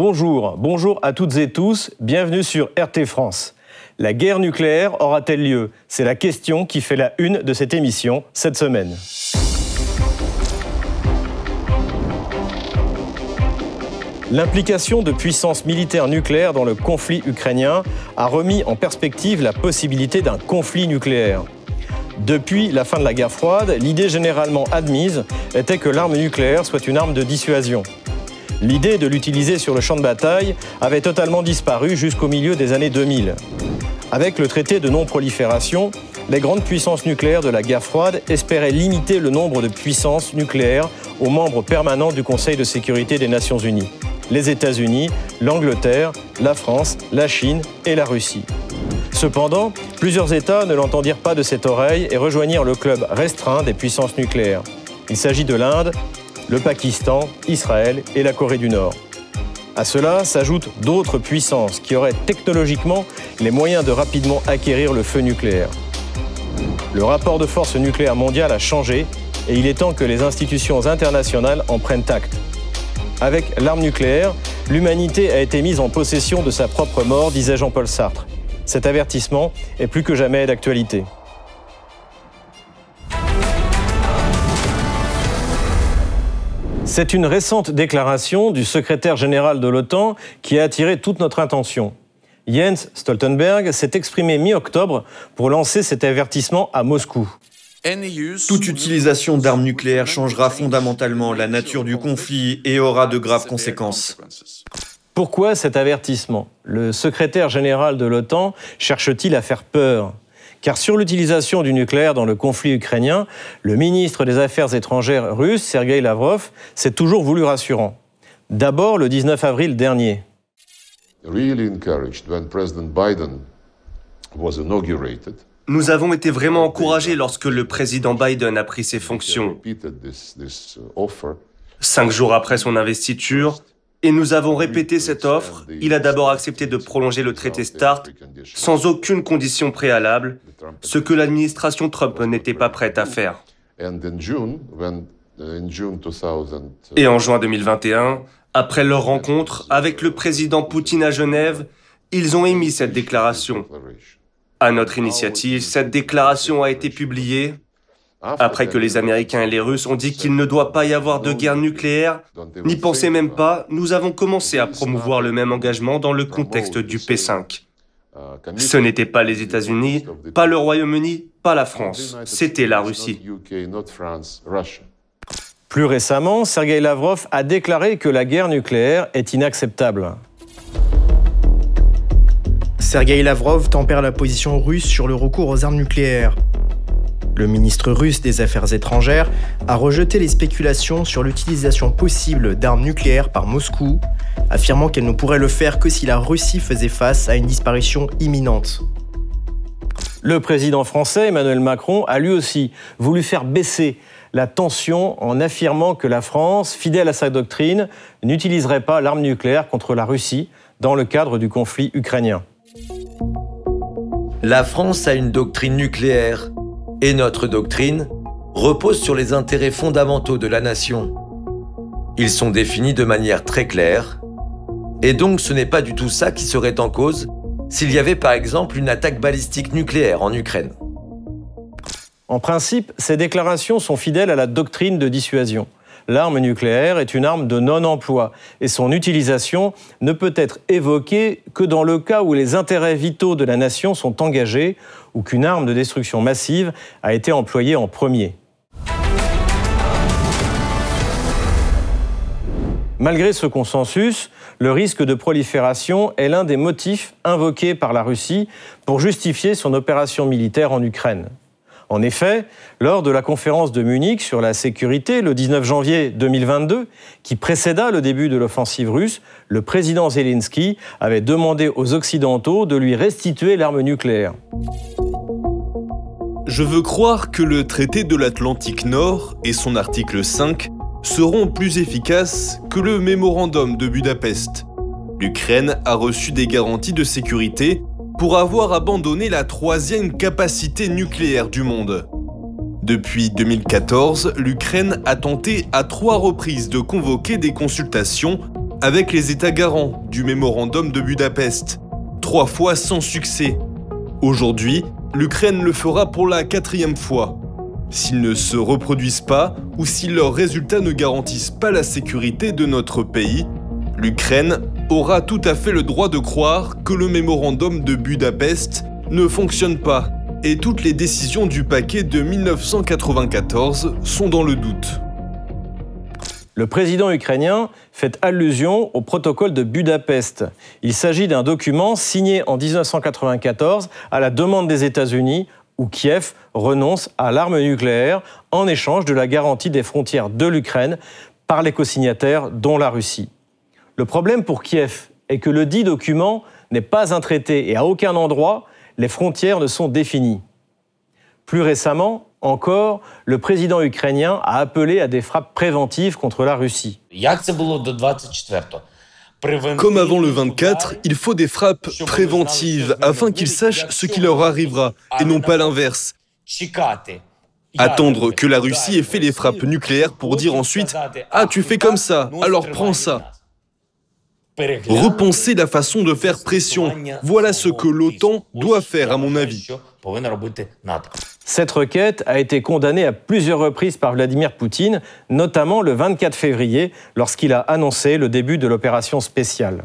Bonjour, bonjour à toutes et tous, bienvenue sur RT France. La guerre nucléaire aura-t-elle lieu? C'est la question qui fait la une de cette émission cette semaine. L'implication de puissances militaires nucléaires dans le conflit ukrainien a remis en perspective la possibilité d'un conflit nucléaire. Depuis la fin de la guerre froide, l'idée généralement admise était que l'arme nucléaire soit une arme de dissuasion. L'idée de l'utiliser sur le champ de bataille avait totalement disparu jusqu'au milieu des années 2000. Avec le traité de non-prolifération, les grandes puissances nucléaires de la guerre froide espéraient limiter le nombre de puissances nucléaires aux membres permanents du Conseil de sécurité des Nations Unies les États-Unis, l'Angleterre, la France, la Chine et la Russie. Cependant, plusieurs États ne l'entendirent pas de cette oreille et rejoignirent le club restreint des puissances nucléaires. Il s'agit de l'Inde, le Pakistan, Israël et la Corée du Nord. À cela s'ajoutent d'autres puissances qui auraient technologiquement les moyens de rapidement acquérir le feu nucléaire. Le rapport de force nucléaire mondial a changé et il est temps que les institutions internationales en prennent acte. Avec l'arme nucléaire, l'humanité a été mise en possession de sa propre mort, disait Jean-Paul Sartre. Cet avertissement est plus que jamais d'actualité. C'est une récente déclaration du secrétaire général de l'OTAN qui a attiré toute notre attention. Jens Stoltenberg s'est exprimé mi-octobre pour lancer cet avertissement à Moscou. Toute utilisation d'armes nucléaires changera fondamentalement la nature du conflit et aura de graves conséquences. Pourquoi cet avertissement? Le secrétaire général de l'OTAN cherche-t-il à faire peur? Car sur l'utilisation du nucléaire dans le conflit ukrainien, le ministre des Affaires étrangères russe, Sergei Lavrov, s'est toujours voulu rassurant. D'abord le 19 avril dernier. Nous avons été vraiment encouragés lorsque le président Biden a pris ses fonctions. Cinq jours après son investiture, et nous avons répété cette offre, il a d'abord accepté de prolonger le traité START sans aucune condition préalable, ce que l'administration Trump n'était pas prête à faire. Et en juin 2021, après leur rencontre avec le président Poutine à Genève, ils ont émis cette déclaration. À notre initiative, cette déclaration a été publiée après que les Américains et les Russes ont dit qu'il ne doit pas y avoir de guerre nucléaire, n'y pensez même pas, nous avons commencé à promouvoir le même engagement dans le contexte du P5. Ce n'était pas les États-Unis, pas le Royaume-Uni, pas la France, c'était la Russie. Plus récemment, Sergei Lavrov a déclaré que la guerre nucléaire est inacceptable. Sergei Lavrov tempère la position russe sur le recours aux armes nucléaires. Le ministre russe des Affaires étrangères a rejeté les spéculations sur l'utilisation possible d'armes nucléaires par Moscou, affirmant qu'elle ne pourrait le faire que si la Russie faisait face à une disparition imminente. Le président français Emmanuel Macron a lui aussi voulu faire baisser la tension en affirmant que la France, fidèle à sa doctrine, n'utiliserait pas l'arme nucléaire contre la Russie dans le cadre du conflit ukrainien. La France a une doctrine nucléaire et notre doctrine repose sur les intérêts fondamentaux de la nation. Ils sont définis de manière très claire et donc ce n'est pas du tout ça qui serait en cause s'il y avait par exemple une attaque balistique nucléaire en Ukraine. En principe, ces déclarations sont fidèles à la doctrine de dissuasion l'arme nucléaire est une arme de non-emploi et son utilisation ne peut être évoquée que dans le cas où les intérêts vitaux de la nation sont engagés ou qu'une arme de destruction massive a été employée en premier. Malgré ce consensus, le risque de prolifération est l'un des motifs invoqués par la Russie pour justifier son opération militaire en Ukraine. En effet, lors de la conférence de Munich sur la sécurité le 19 janvier 2022, qui précéda le début de l'offensive russe, le président Zelensky avait demandé aux Occidentaux de lui restituer l'arme nucléaire. Je veux croire que le traité de l'Atlantique Nord et son article 5 seront plus efficaces que le mémorandum de Budapest. L'Ukraine a reçu des garanties de sécurité pour avoir abandonné la troisième capacité nucléaire du monde. Depuis 2014, l'Ukraine a tenté à trois reprises de convoquer des consultations avec les États garants du mémorandum de Budapest, trois fois sans succès. Aujourd'hui, l'Ukraine le fera pour la quatrième fois. S'ils ne se reproduisent pas ou si leurs résultats ne garantissent pas la sécurité de notre pays, l'Ukraine aura tout à fait le droit de croire que le mémorandum de Budapest ne fonctionne pas et toutes les décisions du paquet de 1994 sont dans le doute. Le président ukrainien fait allusion au protocole de Budapest. Il s'agit d'un document signé en 1994 à la demande des États-Unis où Kiev renonce à l'arme nucléaire en échange de la garantie des frontières de l'Ukraine par les co-signataires, dont la Russie. Le problème pour Kiev est que le dit document n'est pas un traité et à aucun endroit les frontières ne sont définies. Plus récemment, encore, le président ukrainien a appelé à des frappes préventives contre la Russie. Comme avant le 24, il faut des frappes préventives afin qu'ils sachent ce qui leur arrivera et non pas l'inverse. Attendre que la Russie ait fait les frappes nucléaires pour dire ensuite ⁇ Ah, tu fais comme ça, alors prends ça !⁇ Repenser la façon de faire pression. Voilà ce que l'OTAN doit faire, à mon avis. Cette requête a été condamnée à plusieurs reprises par Vladimir Poutine, notamment le 24 février, lorsqu'il a annoncé le début de l'opération spéciale.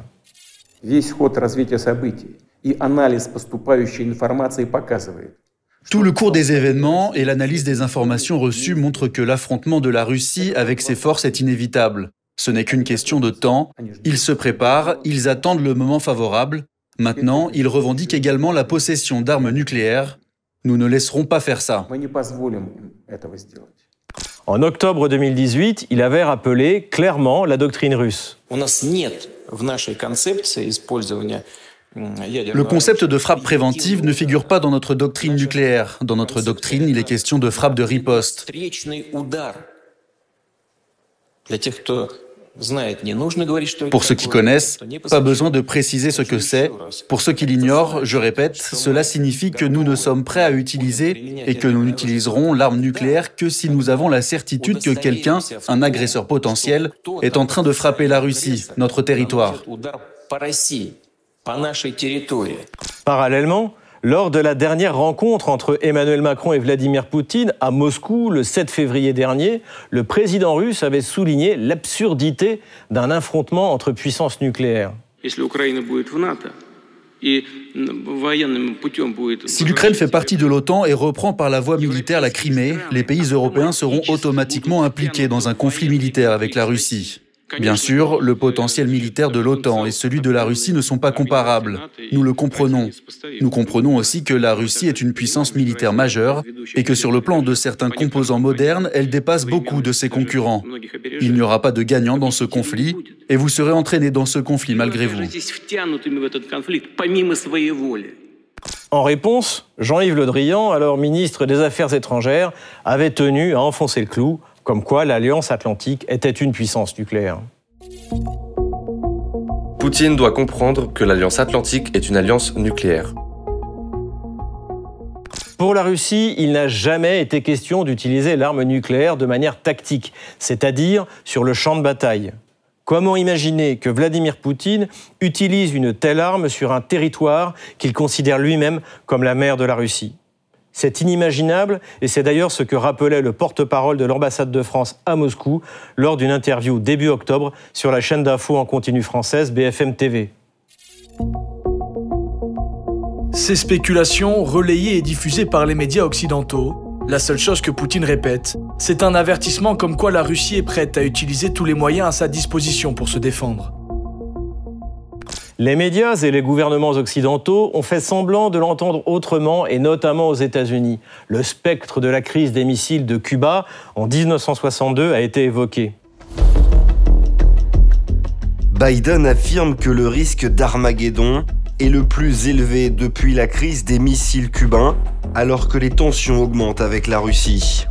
Tout le cours des événements et l'analyse des informations reçues montrent que l'affrontement de la Russie avec ses forces est inévitable. Ce n'est qu'une question de temps. Ils se préparent, ils attendent le moment favorable. Maintenant, ils revendiquent également la possession d'armes nucléaires. Nous ne laisserons pas faire ça. En octobre 2018, il avait rappelé clairement la doctrine russe. Le concept de frappe préventive ne figure pas dans notre doctrine nucléaire. Dans notre doctrine, il est question de frappe de riposte. Pour ceux qui connaissent, pas besoin de préciser ce que c'est. Pour ceux qui l'ignorent, je répète, cela signifie que nous ne sommes prêts à utiliser et que nous n'utiliserons l'arme nucléaire que si nous avons la certitude que quelqu'un, un agresseur potentiel, est en train de frapper la Russie, notre territoire. Parallèlement, lors de la dernière rencontre entre Emmanuel Macron et Vladimir Poutine à Moscou le 7 février dernier, le président russe avait souligné l'absurdité d'un affrontement entre puissances nucléaires. Si l'Ukraine fait partie de l'OTAN et reprend par la voie militaire la Crimée, les pays européens seront automatiquement impliqués dans un conflit militaire avec la Russie. Bien sûr, le potentiel militaire de l'OTAN et celui de la Russie ne sont pas comparables. Nous le comprenons. Nous comprenons aussi que la Russie est une puissance militaire majeure et que sur le plan de certains composants modernes, elle dépasse beaucoup de ses concurrents. Il n'y aura pas de gagnant dans ce conflit et vous serez entraîné dans ce conflit malgré vous. En réponse, Jean-Yves Le Drian, alors ministre des Affaires étrangères, avait tenu à enfoncer le clou comme quoi l'Alliance atlantique était une puissance nucléaire. Poutine doit comprendre que l'Alliance atlantique est une alliance nucléaire. Pour la Russie, il n'a jamais été question d'utiliser l'arme nucléaire de manière tactique, c'est-à-dire sur le champ de bataille. Comment imaginer que Vladimir Poutine utilise une telle arme sur un territoire qu'il considère lui-même comme la mer de la Russie? C'est inimaginable et c'est d'ailleurs ce que rappelait le porte-parole de l'ambassade de France à Moscou lors d'une interview début octobre sur la chaîne d'infos en continu française BFM TV. Ces spéculations, relayées et diffusées par les médias occidentaux, la seule chose que Poutine répète, c'est un avertissement comme quoi la Russie est prête à utiliser tous les moyens à sa disposition pour se défendre. Les médias et les gouvernements occidentaux ont fait semblant de l'entendre autrement, et notamment aux États-Unis. Le spectre de la crise des missiles de Cuba en 1962 a été évoqué. Biden affirme que le risque d'Armageddon est le plus élevé depuis la crise des missiles cubains, alors que les tensions augmentent avec la Russie.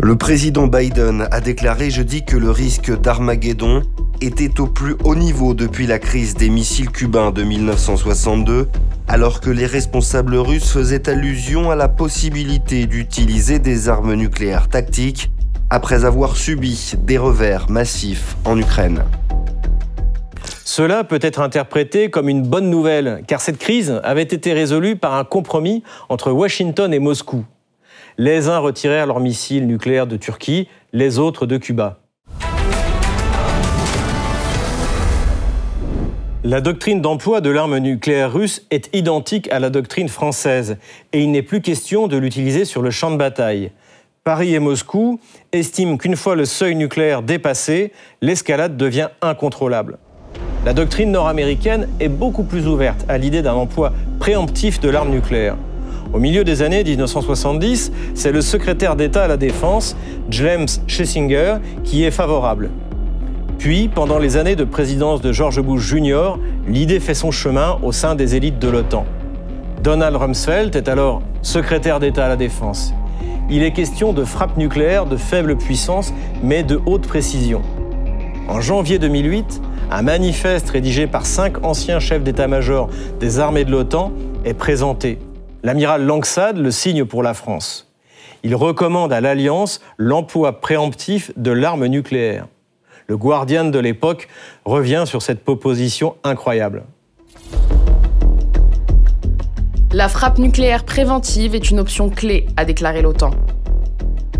Le président Biden a déclaré jeudi que le risque d'Armageddon était au plus haut niveau depuis la crise des missiles cubains de 1962, alors que les responsables russes faisaient allusion à la possibilité d'utiliser des armes nucléaires tactiques après avoir subi des revers massifs en Ukraine. Cela peut être interprété comme une bonne nouvelle, car cette crise avait été résolue par un compromis entre Washington et Moscou. Les uns retirèrent leurs missiles nucléaires de Turquie, les autres de Cuba. La doctrine d'emploi de l'arme nucléaire russe est identique à la doctrine française, et il n'est plus question de l'utiliser sur le champ de bataille. Paris et Moscou estiment qu'une fois le seuil nucléaire dépassé, l'escalade devient incontrôlable. La doctrine nord-américaine est beaucoup plus ouverte à l'idée d'un emploi préemptif de l'arme nucléaire. Au milieu des années 1970, c'est le secrétaire d'État à la Défense, James Schlesinger, qui est favorable. Puis, pendant les années de présidence de George Bush Jr., l'idée fait son chemin au sein des élites de l'OTAN. Donald Rumsfeld est alors secrétaire d'État à la Défense. Il est question de frappe nucléaire de faible puissance, mais de haute précision. En janvier 2008, un manifeste rédigé par cinq anciens chefs d'état-major des armées de l'OTAN est présenté. L'amiral Langsad le signe pour la France. Il recommande à l'Alliance l'emploi préemptif de l'arme nucléaire. Le Guardian de l'époque revient sur cette proposition incroyable. La frappe nucléaire préventive est une option clé, a déclaré l'OTAN.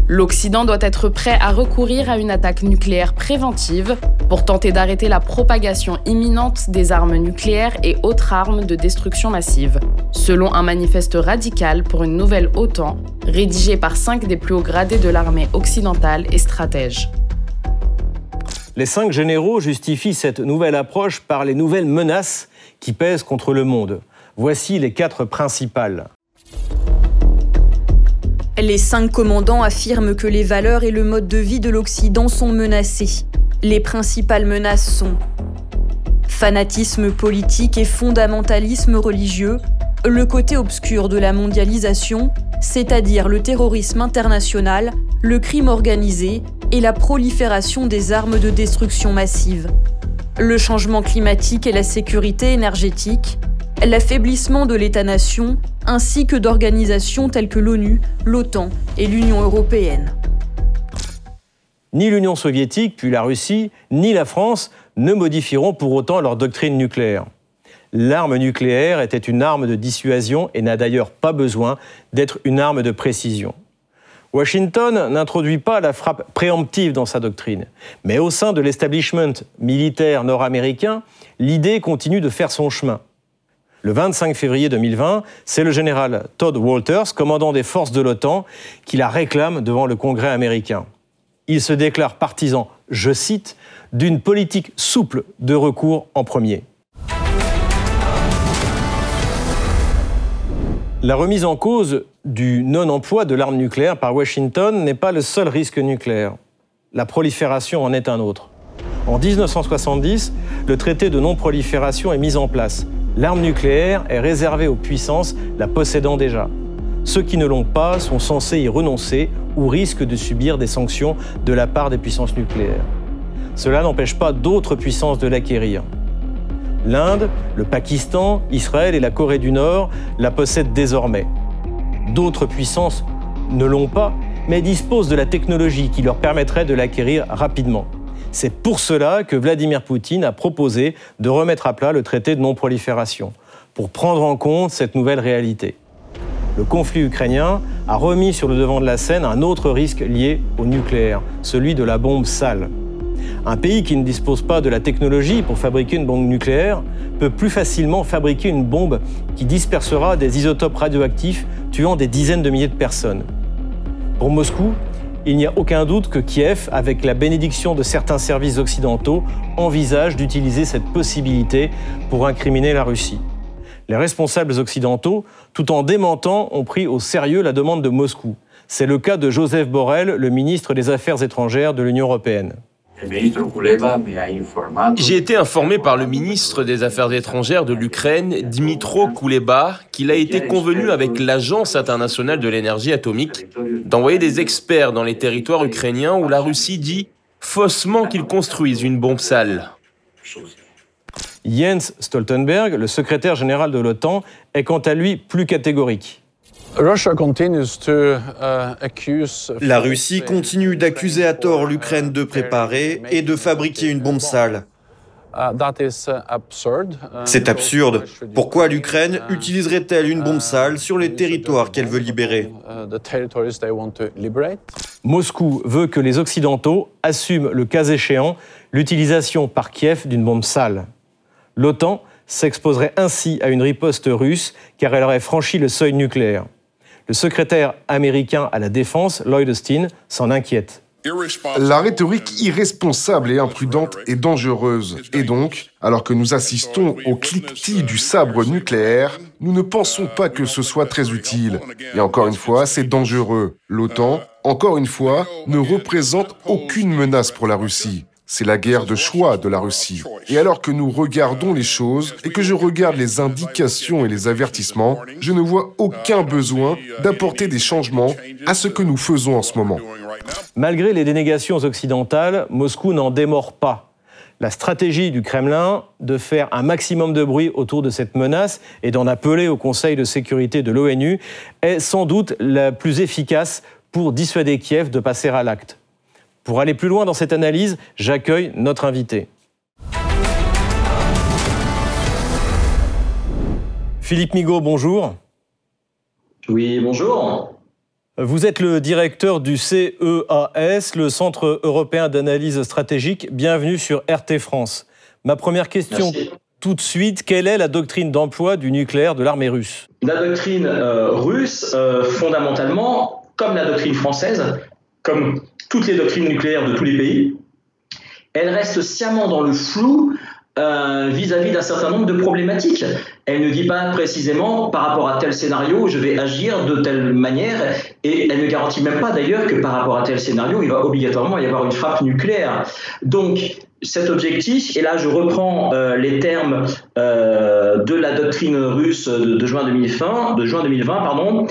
L'Occident doit être prêt à recourir à une attaque nucléaire préventive pour tenter d'arrêter la propagation imminente des armes nucléaires et autres armes de destruction massive, selon un manifeste radical pour une nouvelle OTAN rédigé par cinq des plus hauts gradés de l'armée occidentale et stratèges. Les cinq généraux justifient cette nouvelle approche par les nouvelles menaces qui pèsent contre le monde. Voici les quatre principales. Les cinq commandants affirment que les valeurs et le mode de vie de l'Occident sont menacés. Les principales menaces sont fanatisme politique et fondamentalisme religieux, le côté obscur de la mondialisation, c'est-à-dire le terrorisme international, le crime organisé et la prolifération des armes de destruction massive, le changement climatique et la sécurité énergétique, l'affaiblissement de l'État-nation, ainsi que d'organisations telles que l'ONU, l'OTAN et l'Union européenne. Ni l'Union soviétique, puis la Russie, ni la France ne modifieront pour autant leur doctrine nucléaire. L'arme nucléaire était une arme de dissuasion et n'a d'ailleurs pas besoin d'être une arme de précision. Washington n'introduit pas la frappe préemptive dans sa doctrine, mais au sein de l'establishment militaire nord-américain, l'idée continue de faire son chemin. Le 25 février 2020, c'est le général Todd Walters, commandant des forces de l'OTAN, qui la réclame devant le Congrès américain. Il se déclare partisan, je cite, d'une politique souple de recours en premier. La remise en cause du non-emploi de l'arme nucléaire par Washington n'est pas le seul risque nucléaire. La prolifération en est un autre. En 1970, le traité de non-prolifération est mis en place l'arme nucléaire est réservée aux puissances la possédant déjà. Ceux qui ne l'ont pas sont censés y renoncer ou risquent de subir des sanctions de la part des puissances nucléaires. Cela n'empêche pas d'autres puissances de l'acquérir. L'Inde, le Pakistan, Israël et la Corée du Nord la possèdent désormais. D'autres puissances ne l'ont pas, mais disposent de la technologie qui leur permettrait de l'acquérir rapidement. C'est pour cela que Vladimir Poutine a proposé de remettre à plat le traité de non-prolifération, pour prendre en compte cette nouvelle réalité. Le conflit ukrainien a remis sur le devant de la scène un autre risque lié au nucléaire, celui de la bombe sale. Un pays qui ne dispose pas de la technologie pour fabriquer une bombe nucléaire peut plus facilement fabriquer une bombe qui dispersera des isotopes radioactifs tuant des dizaines de milliers de personnes. Pour Moscou, il n'y a aucun doute que Kiev, avec la bénédiction de certains services occidentaux, envisage d'utiliser cette possibilité pour incriminer la Russie. Les responsables occidentaux, tout en démentant, ont pris au sérieux la demande de Moscou. C'est le cas de Joseph Borrell, le ministre des Affaires étrangères de l'Union européenne. J'ai été informé par le ministre des Affaires étrangères de l'Ukraine, Dmitro Kuleba, qu'il a été convenu avec l'Agence internationale de l'énergie atomique d'envoyer des experts dans les territoires ukrainiens où la Russie dit faussement qu'ils construisent une bombe sale. Jens Stoltenberg, le secrétaire général de l'OTAN, est quant à lui plus catégorique. La Russie continue d'accuser à tort l'Ukraine de préparer et de fabriquer une bombe sale. C'est absurde. Pourquoi l'Ukraine utiliserait-elle une bombe sale sur les territoires qu'elle veut libérer? Moscou veut que les Occidentaux assument, le cas échéant, l'utilisation par Kiev d'une bombe sale. L'OTAN s'exposerait ainsi à une riposte russe car elle aurait franchi le seuil nucléaire. Le secrétaire américain à la défense, Lloyd Austin, s'en inquiète. La rhétorique irresponsable et imprudente est dangereuse. Et donc, alors que nous assistons au cliquetis du sabre nucléaire, nous ne pensons pas que ce soit très utile. Et encore une fois, c'est dangereux. L'OTAN, encore une fois, ne représente aucune menace pour la Russie. C'est la guerre de choix de la Russie. Et alors que nous regardons les choses et que je regarde les indications et les avertissements, je ne vois aucun besoin d'apporter des changements à ce que nous faisons en ce moment. Malgré les dénégations occidentales, Moscou n'en démord pas. La stratégie du Kremlin de faire un maximum de bruit autour de cette menace et d'en appeler au Conseil de sécurité de l'ONU est sans doute la plus efficace pour dissuader Kiev de passer à l'acte. Pour aller plus loin dans cette analyse, j'accueille notre invité. Philippe Migaud, bonjour. Oui, bonjour. Vous êtes le directeur du CEAS, le Centre européen d'analyse stratégique. Bienvenue sur RT France. Ma première question tout de suite, quelle est la doctrine d'emploi du nucléaire de l'armée russe? La doctrine euh, russe, euh, fondamentalement, comme la doctrine française, comme toutes les doctrines nucléaires de tous les pays, elle reste sciemment dans le flou euh, vis-à-vis d'un certain nombre de problématiques. Elle ne dit pas précisément par rapport à tel scénario, je vais agir de telle manière, et elle ne garantit même pas d'ailleurs que par rapport à tel scénario, il va obligatoirement y avoir une frappe nucléaire. Donc, cet objectif, et là je reprends euh, les termes euh, de la doctrine russe de, juin 2020, de juin 2020 pardon,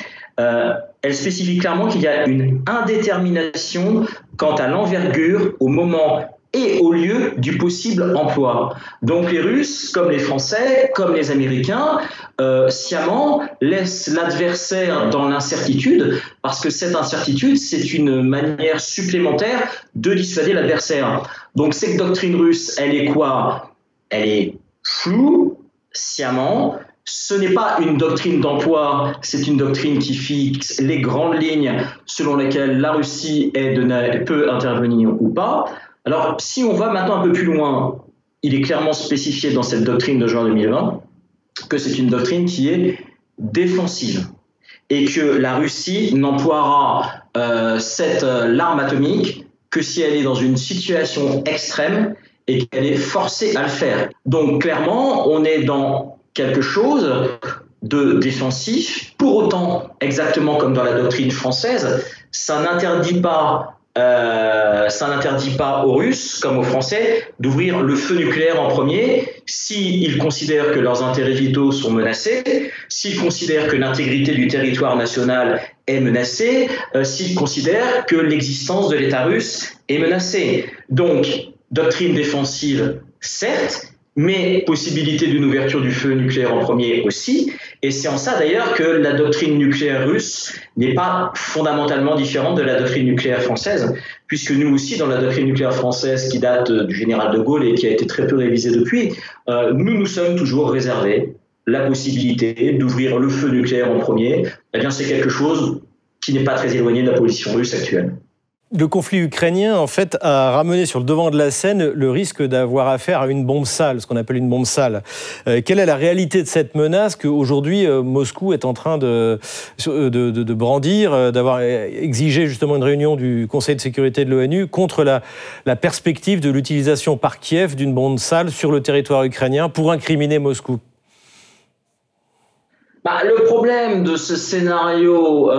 elle spécifie clairement qu'il y a une indétermination quant à l'envergure, au moment et au lieu du possible emploi. Donc les Russes, comme les Français, comme les Américains, euh, sciemment laissent l'adversaire dans l'incertitude, parce que cette incertitude, c'est une manière supplémentaire de dissuader l'adversaire. Donc cette doctrine russe, elle est quoi? Elle est floue, sciemment, ce n'est pas une doctrine d'emploi, c'est une doctrine qui fixe les grandes lignes selon lesquelles la Russie peut intervenir ou pas. Alors, si on va maintenant un peu plus loin, il est clairement spécifié dans cette doctrine de juin 2020 que c'est une doctrine qui est défensive et que la Russie n'emploiera euh, cette euh, l'arme atomique que si elle est dans une situation extrême et qu'elle est forcée à le faire. Donc clairement, on est dans quelque chose de défensif. Pour autant, exactement comme dans la doctrine française, ça n'interdit pas euh, ça n'interdit pas aux Russes, comme aux Français, d'ouvrir le feu nucléaire en premier s'ils considèrent que leurs intérêts vitaux sont menacés, s'ils considèrent que l'intégrité du territoire national est menacée, euh, s'ils considèrent que l'existence de l'État russe est menacée. Donc, doctrine défensive, certes, mais possibilité d'une ouverture du feu nucléaire en premier aussi. Et c'est en ça d'ailleurs que la doctrine nucléaire russe n'est pas fondamentalement différente de la doctrine nucléaire française, puisque nous aussi, dans la doctrine nucléaire française qui date du général de Gaulle et qui a été très peu révisée depuis, euh, nous nous sommes toujours réservés la possibilité d'ouvrir le feu nucléaire en premier. Eh bien, c'est quelque chose qui n'est pas très éloigné de la position russe actuelle. Le conflit ukrainien, en fait, a ramené sur le devant de la scène le risque d'avoir affaire à une bombe sale, ce qu'on appelle une bombe sale. Euh, quelle est la réalité de cette menace qu'aujourd'hui euh, Moscou est en train de, de, de, brandir, euh, d'avoir exigé justement une réunion du Conseil de sécurité de l'ONU contre la, la perspective de l'utilisation par Kiev d'une bombe sale sur le territoire ukrainien pour incriminer Moscou? Bah, Le problème de ce scénario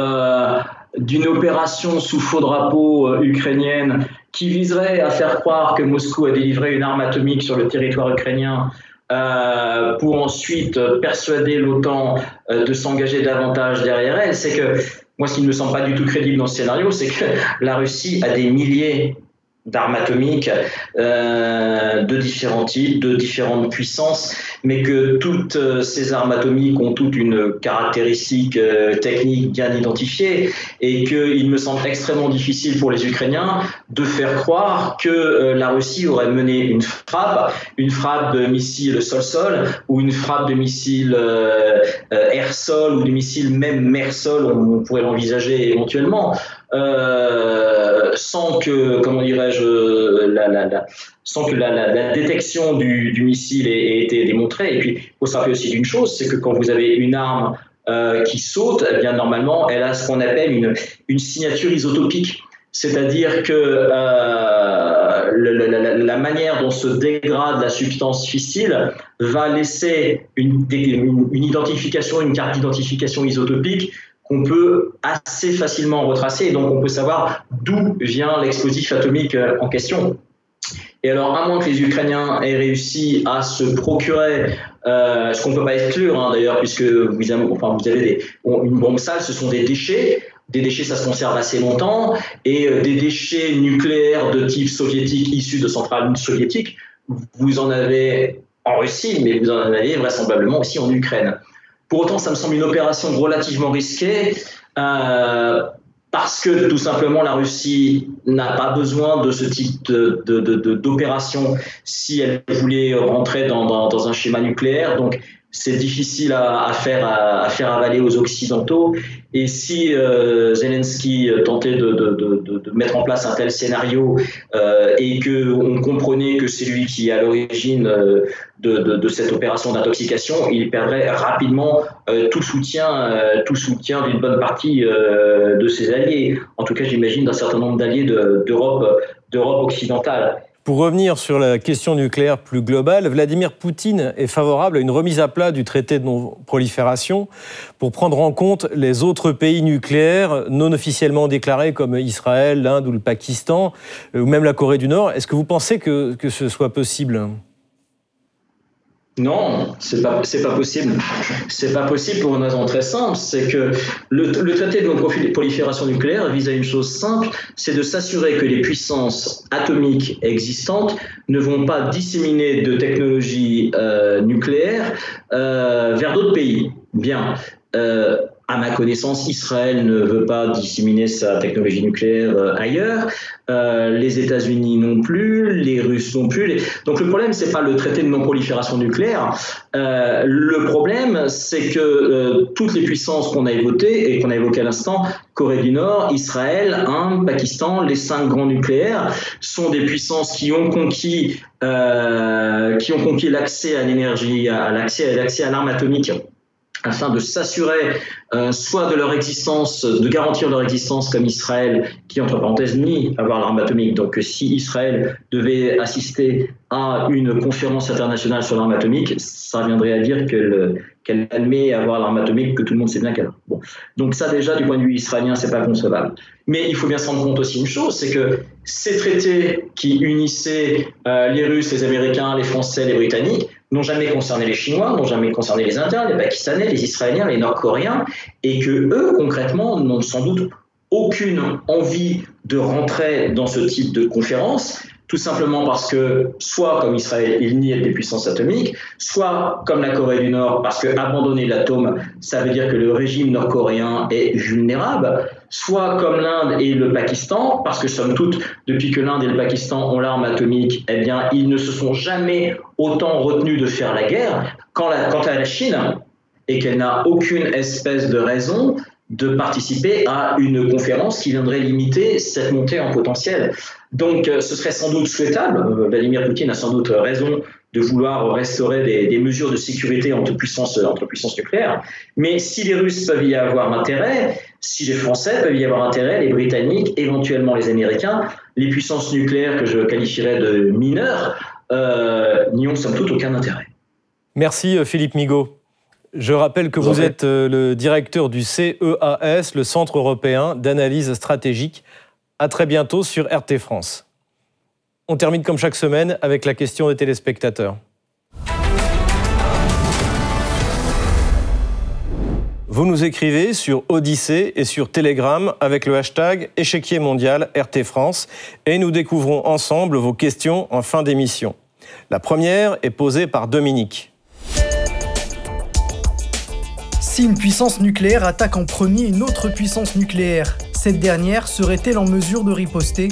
d'une opération sous faux drapeau euh, ukrainienne qui viserait à faire croire que Moscou a délivré une arme atomique sur le territoire ukrainien euh, pour ensuite persuader l'OTAN euh, de s'engager davantage derrière elle, c'est que moi, ce qui ne me semble pas du tout crédible dans ce scénario, c'est que la Russie a des milliers d'armes atomiques euh, de différents types, de différentes puissances, mais que toutes euh, ces armes atomiques ont toutes une caractéristique euh, technique bien identifiée et qu'il me semble extrêmement difficile pour les Ukrainiens de faire croire que la Russie aurait mené une frappe, une frappe de missiles sol-sol ou une frappe de missiles air-sol ou de missiles même mer-sol, on pourrait l'envisager éventuellement. Euh, sans que, comment dirais-je, la, sans que la, détection du, missile ait, été démontrée. Et puis, il faut se rappeler aussi d'une chose, c'est que quand vous avez une arme euh, qui saute, eh bien normalement, elle a ce qu'on appelle une, signature isotopique. C'est-à-dire que euh, la, manière dont se dégrade la substance fissile va laisser une identification, une carte d'identification isotopique qu'on peut assez facilement retracer et donc on peut savoir d'où vient l'explosif atomique euh, en question. Et alors, à moins que les Ukrainiens aient réussi à se procurer, euh, ce qu'on ne peut pas exclure hein, d'ailleurs, puisque vous avez, une bombe sale, ce sont des déchets. Des déchets, ça se conserve assez longtemps. Et euh, des déchets nucléaires de type soviétique issus de centrales soviétiques, vous en avez en Russie, mais vous en avez vraisemblablement aussi en Ukraine. Pour autant, ça me semble une opération relativement risquée. Euh, parce que tout simplement la Russie n'a pas besoin de ce type d'opération si elle voulait rentrer dans, un schéma nucléaire. C'est difficile à, faire, à, faire avaler aux Occidentaux. Et si euh, Zelensky tentait de, de, de, mettre en place un tel scénario euh, et qu'on comprenait que c'est lui qui est à l'origine euh, de, cette opération d'intoxication, il perdrait rapidement euh, tout soutien, tout soutien d'une bonne partie de ses alliés. En tout cas, j'imagine d'un certain nombre d'alliés d'Europe occidentale. Pour revenir sur la question nucléaire plus globale, Vladimir Poutine est favorable à une remise à plat du traité de non-prolifération pour prendre en compte les autres pays nucléaires non officiellement déclarés comme Israël, l'Inde ou le Pakistan, euh, ou même la Corée du Nord. Est-ce que vous pensez que, que ce soit possible? Non, c'est pas pas possible. C'est pas possible pour une raison très simple, c'est que le, traité de non-prolifération nucléaire vise à une chose simple, c'est de s'assurer que les puissances atomiques existantes ne vont pas disséminer de technologies euh, nucléaires euh, vers d'autres pays. Bien. Euh, à ma connaissance, Israël ne veut pas disséminer sa technologie nucléaire euh, ailleurs, euh, les États-Unis non plus, les Russes non plus. Donc le problème, c'est pas le traité de non-prolifération nucléaire. Euh, le problème, c'est que toutes les puissances qu'on a évoquées et qu'on a évoquées à l'instant, Corée du Nord, Israël, Inde, Pakistan, les cinq grands nucléaires, sont des puissances qui ont conquis, qui ont conquis l'accès à l'énergie, à l'accès, à l'accès à l'arme atomique afin de s'assurer euh, soit de leur existence, de garantir leur existence comme Israël, qui entre parenthèses nie avoir l'arme atomique. Donc si Israël devait assister à une conférence internationale sur l'arme atomique, ça viendrait à dire qu'elle admet avoir l'arme atomique, que tout le monde sait bien qu'elle a. Bon. Donc ça déjà, du point de vue israélien, c'est pas concevable. Mais il faut bien se rendre compte aussi une chose, c'est que ces traités qui unissaient euh, les Russes, les Américains, les Français, les Britanniques, n'ont jamais concerné les Chinois, n'ont jamais concerné les Indiens, les Pakistanais, les Israéliens, les Nord-Coréens, et que eux, concrètement, n'ont sans doute aucune envie de rentrer dans ce type de conférence, tout simplement parce que, soit comme Israël, il nie des puissances atomiques, soit comme la Corée du Nord, parce que abandonner l'atome, ça veut dire que le régime nord-coréen est vulnérable, soit comme l'Inde et le Pakistan, parce que somme toute, depuis que l'Inde et le Pakistan ont l'arme atomique, eh bien, ils ne se sont jamais autant retenus de faire la guerre. Quant à la Chine, et qu'elle n'a aucune espèce de raison de participer à une conférence qui viendrait limiter cette montée en potentiel. Donc euh, ce serait sans doute souhaitable, euh, Vladimir Poutine a sans doute raison de vouloir restaurer des, mesures de sécurité entre puissances, entre puissances nucléaires, mais si les Russes peuvent y avoir intérêt, si les Français peuvent y avoir intérêt, les Britanniques, éventuellement les Américains, les puissances nucléaires que je qualifierais de mineures, euh, n'y ont somme toute aucun intérêt. Merci Philippe Migaud. Je rappelle que vous êtes euh, le directeur du CEAS, le Centre européen d'analyse stratégique. À très bientôt sur RT France. On termine comme chaque semaine avec la question des téléspectateurs. Vous nous écrivez sur Odyssée et sur Telegram avec le hashtag échiquier mondial RT France et nous découvrons ensemble vos questions en fin d'émission. La première est posée par Dominique. Si une puissance nucléaire attaque en premier une autre puissance nucléaire, cette dernière serait-elle en mesure de riposter?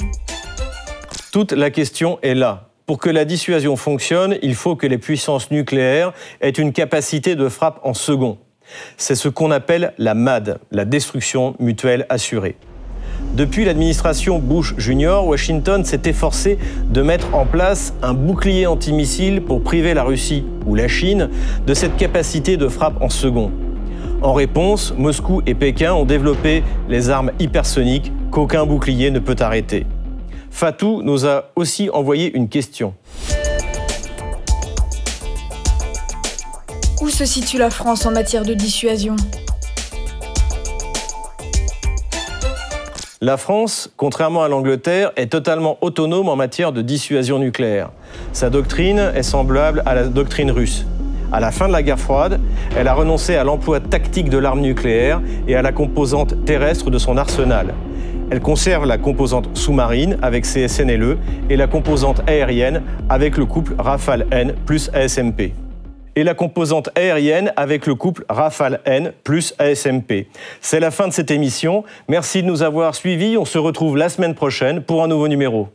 Toute la question est là. Pour que la dissuasion fonctionne, il faut que les puissances nucléaires aient une capacité de frappe en second. C'est ce qu'on appelle la MAD, la destruction mutuelle assurée. Depuis l'administration Bush Jr., Washington s'est efforcé de mettre en place un bouclier antimissile pour priver la Russie ou la Chine de cette capacité de frappe en second. En réponse, Moscou et Pékin ont développé les armes hypersoniques qu'aucun bouclier ne peut arrêter. Fatou nous a aussi envoyé une question. Où se situe la France en matière de dissuasion? La France, contrairement à l'Angleterre, est totalement autonome en matière de dissuasion nucléaire. Sa doctrine est semblable à la doctrine russe. À la fin de la guerre froide, elle a renoncé à l'emploi tactique de l'arme nucléaire et à la composante terrestre de son arsenal. Elle conserve la composante sous-marine avec CSNLE et la composante aérienne avec le couple Rafale-N plus ASMP. Et la composante aérienne avec le couple Rafale-N plus ASMP. C'est la fin de cette émission. Merci de nous avoir suivis. On se retrouve la semaine prochaine pour un nouveau numéro.